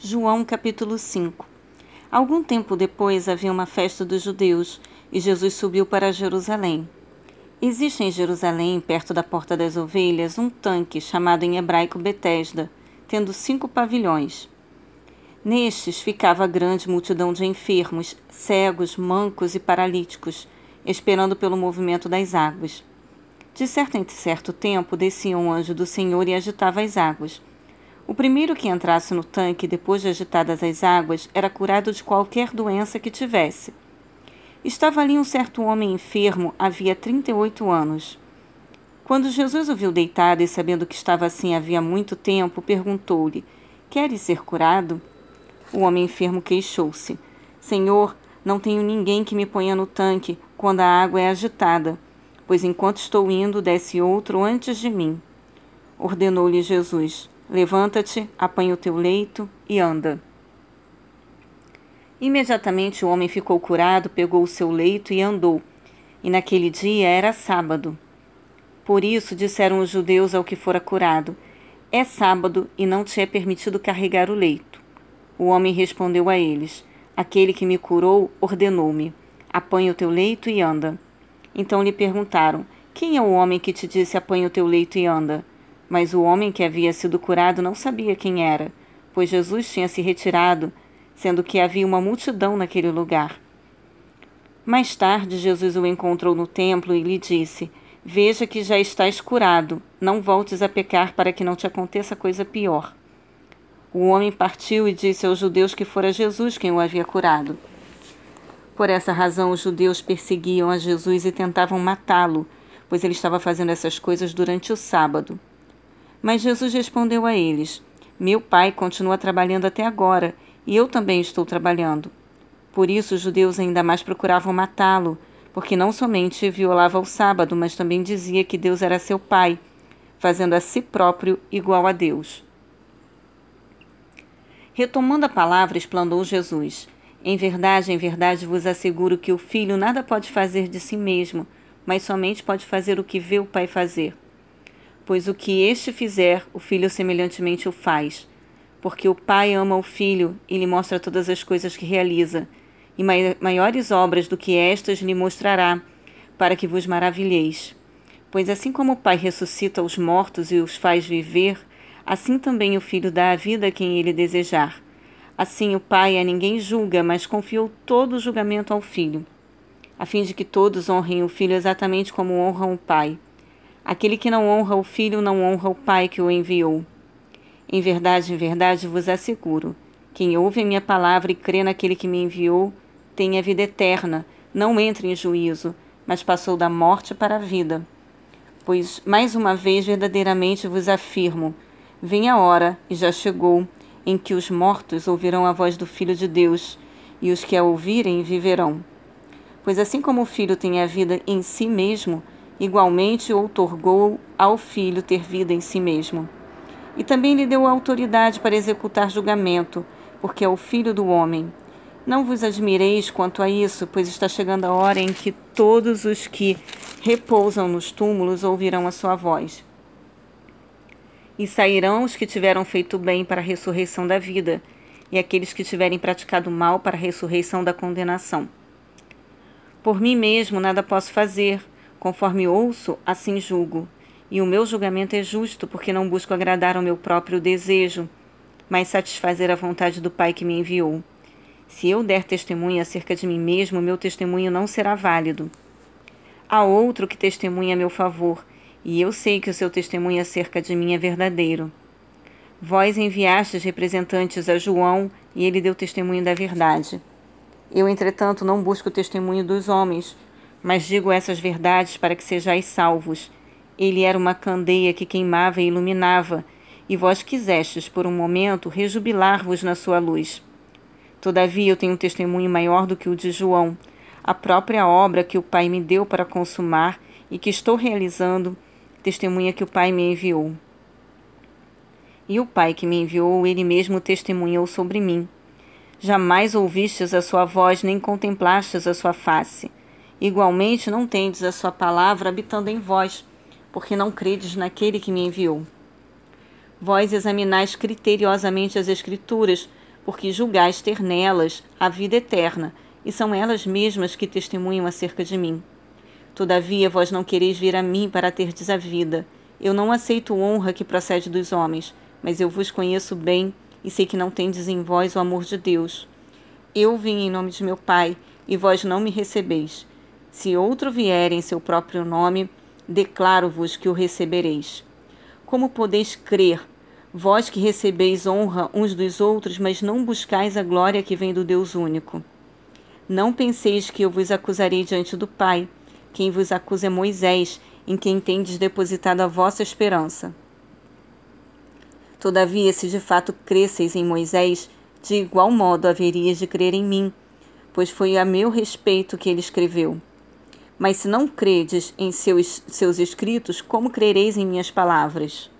João capítulo 5 Algum tempo depois havia uma festa dos judeus e Jesus subiu para Jerusalém. Existe em Jerusalém, perto da Porta das Ovelhas, um tanque chamado em hebraico Betesda, tendo cinco pavilhões. Nestes ficava grande multidão de enfermos, cegos, mancos e paralíticos, esperando pelo movimento das águas. De certo em certo tempo descia um anjo do Senhor e agitava as águas. O primeiro que entrasse no tanque depois de agitadas as águas era curado de qualquer doença que tivesse. Estava ali um certo homem enfermo havia trinta e oito anos. Quando Jesus o viu deitado e sabendo que estava assim havia muito tempo, perguntou-lhe: Queres ser curado? O homem enfermo queixou-se: Senhor, não tenho ninguém que me ponha no tanque quando a água é agitada, pois enquanto estou indo, desce outro antes de mim. Ordenou-lhe Jesus: Levanta-te, apanha o teu leito e anda. Imediatamente o homem ficou curado, pegou o seu leito e andou. E naquele dia era sábado. Por isso disseram os judeus ao que fora curado: É sábado e não te é permitido carregar o leito. O homem respondeu a eles: Aquele que me curou ordenou-me: Apanha o teu leito e anda. Então lhe perguntaram: Quem é o homem que te disse: Apanha o teu leito e anda? Mas o homem que havia sido curado não sabia quem era, pois Jesus tinha se retirado, sendo que havia uma multidão naquele lugar. Mais tarde, Jesus o encontrou no templo e lhe disse: Veja que já estás curado, não voltes a pecar para que não te aconteça coisa pior. O homem partiu e disse aos judeus que fora Jesus quem o havia curado. Por essa razão, os judeus perseguiam a Jesus e tentavam matá-lo, pois ele estava fazendo essas coisas durante o sábado. Mas Jesus respondeu a eles: Meu pai continua trabalhando até agora, e eu também estou trabalhando. Por isso os judeus ainda mais procuravam matá-lo, porque não somente violava o sábado, mas também dizia que Deus era seu pai, fazendo a si próprio igual a Deus. Retomando a palavra, explanou Jesus: Em verdade, em verdade vos asseguro que o filho nada pode fazer de si mesmo, mas somente pode fazer o que vê o pai fazer pois o que este fizer, o filho semelhantemente o faz. Porque o Pai ama o Filho e lhe mostra todas as coisas que realiza, e maiores obras do que estas lhe mostrará, para que vos maravilheis. Pois assim como o Pai ressuscita os mortos e os faz viver, assim também o Filho dá a vida a quem ele desejar. Assim o Pai a ninguém julga, mas confiou todo o julgamento ao Filho, a fim de que todos honrem o Filho exatamente como honram o Pai. Aquele que não honra o Filho não honra o Pai que o enviou. Em verdade, em verdade vos asseguro: quem ouve a minha palavra e crê naquele que me enviou, tem a vida eterna, não entra em juízo, mas passou da morte para a vida. Pois, mais uma vez, verdadeiramente vos afirmo: vem a hora, e já chegou, em que os mortos ouvirão a voz do Filho de Deus, e os que a ouvirem viverão. Pois assim como o Filho tem a vida em si mesmo, Igualmente outorgou ao filho ter vida em si mesmo. E também lhe deu autoridade para executar julgamento, porque é o filho do homem. Não vos admireis quanto a isso, pois está chegando a hora em que todos os que repousam nos túmulos ouvirão a sua voz. E sairão os que tiveram feito bem para a ressurreição da vida, e aqueles que tiverem praticado mal para a ressurreição da condenação. Por mim mesmo nada posso fazer, Conforme ouço, assim julgo. E o meu julgamento é justo, porque não busco agradar ao meu próprio desejo, mas satisfazer a vontade do Pai que me enviou. Se eu der testemunho acerca de mim mesmo, meu testemunho não será válido. Há outro que testemunha a meu favor, e eu sei que o seu testemunho acerca de mim é verdadeiro. Vós enviastes representantes a João, e ele deu testemunho da verdade. Eu, entretanto, não busco o testemunho dos homens, mas digo essas verdades para que sejais salvos. Ele era uma candeia que queimava e iluminava, e vós quisestes, por um momento, rejubilar-vos na sua luz. Todavia eu tenho um testemunho maior do que o de João, a própria obra que o Pai me deu para consumar e que estou realizando, testemunha que o Pai me enviou. E o Pai que me enviou, ele mesmo testemunhou sobre mim. Jamais ouvistes a sua voz, nem contemplastes a sua face. Igualmente, não tendes a sua palavra habitando em vós, porque não credes naquele que me enviou. Vós examinais criteriosamente as Escrituras, porque julgais ter nelas a vida eterna, e são elas mesmas que testemunham acerca de mim. Todavia, vós não quereis vir a mim para terdes a vida. Eu não aceito honra que procede dos homens, mas eu vos conheço bem e sei que não tendes em vós o amor de Deus. Eu vim em nome de meu Pai, e vós não me recebeis. Se outro vier em seu próprio nome, declaro-vos que o recebereis. Como podeis crer, vós que recebeis honra uns dos outros, mas não buscais a glória que vem do Deus único? Não penseis que eu vos acusarei diante do Pai. Quem vos acusa é Moisés, em quem tendes depositado a vossa esperança. Todavia, se de fato cresceis em Moisés, de igual modo haverias de crer em mim, pois foi a meu respeito que ele escreveu. Mas se não credes em seus, seus escritos, como crereis em minhas palavras?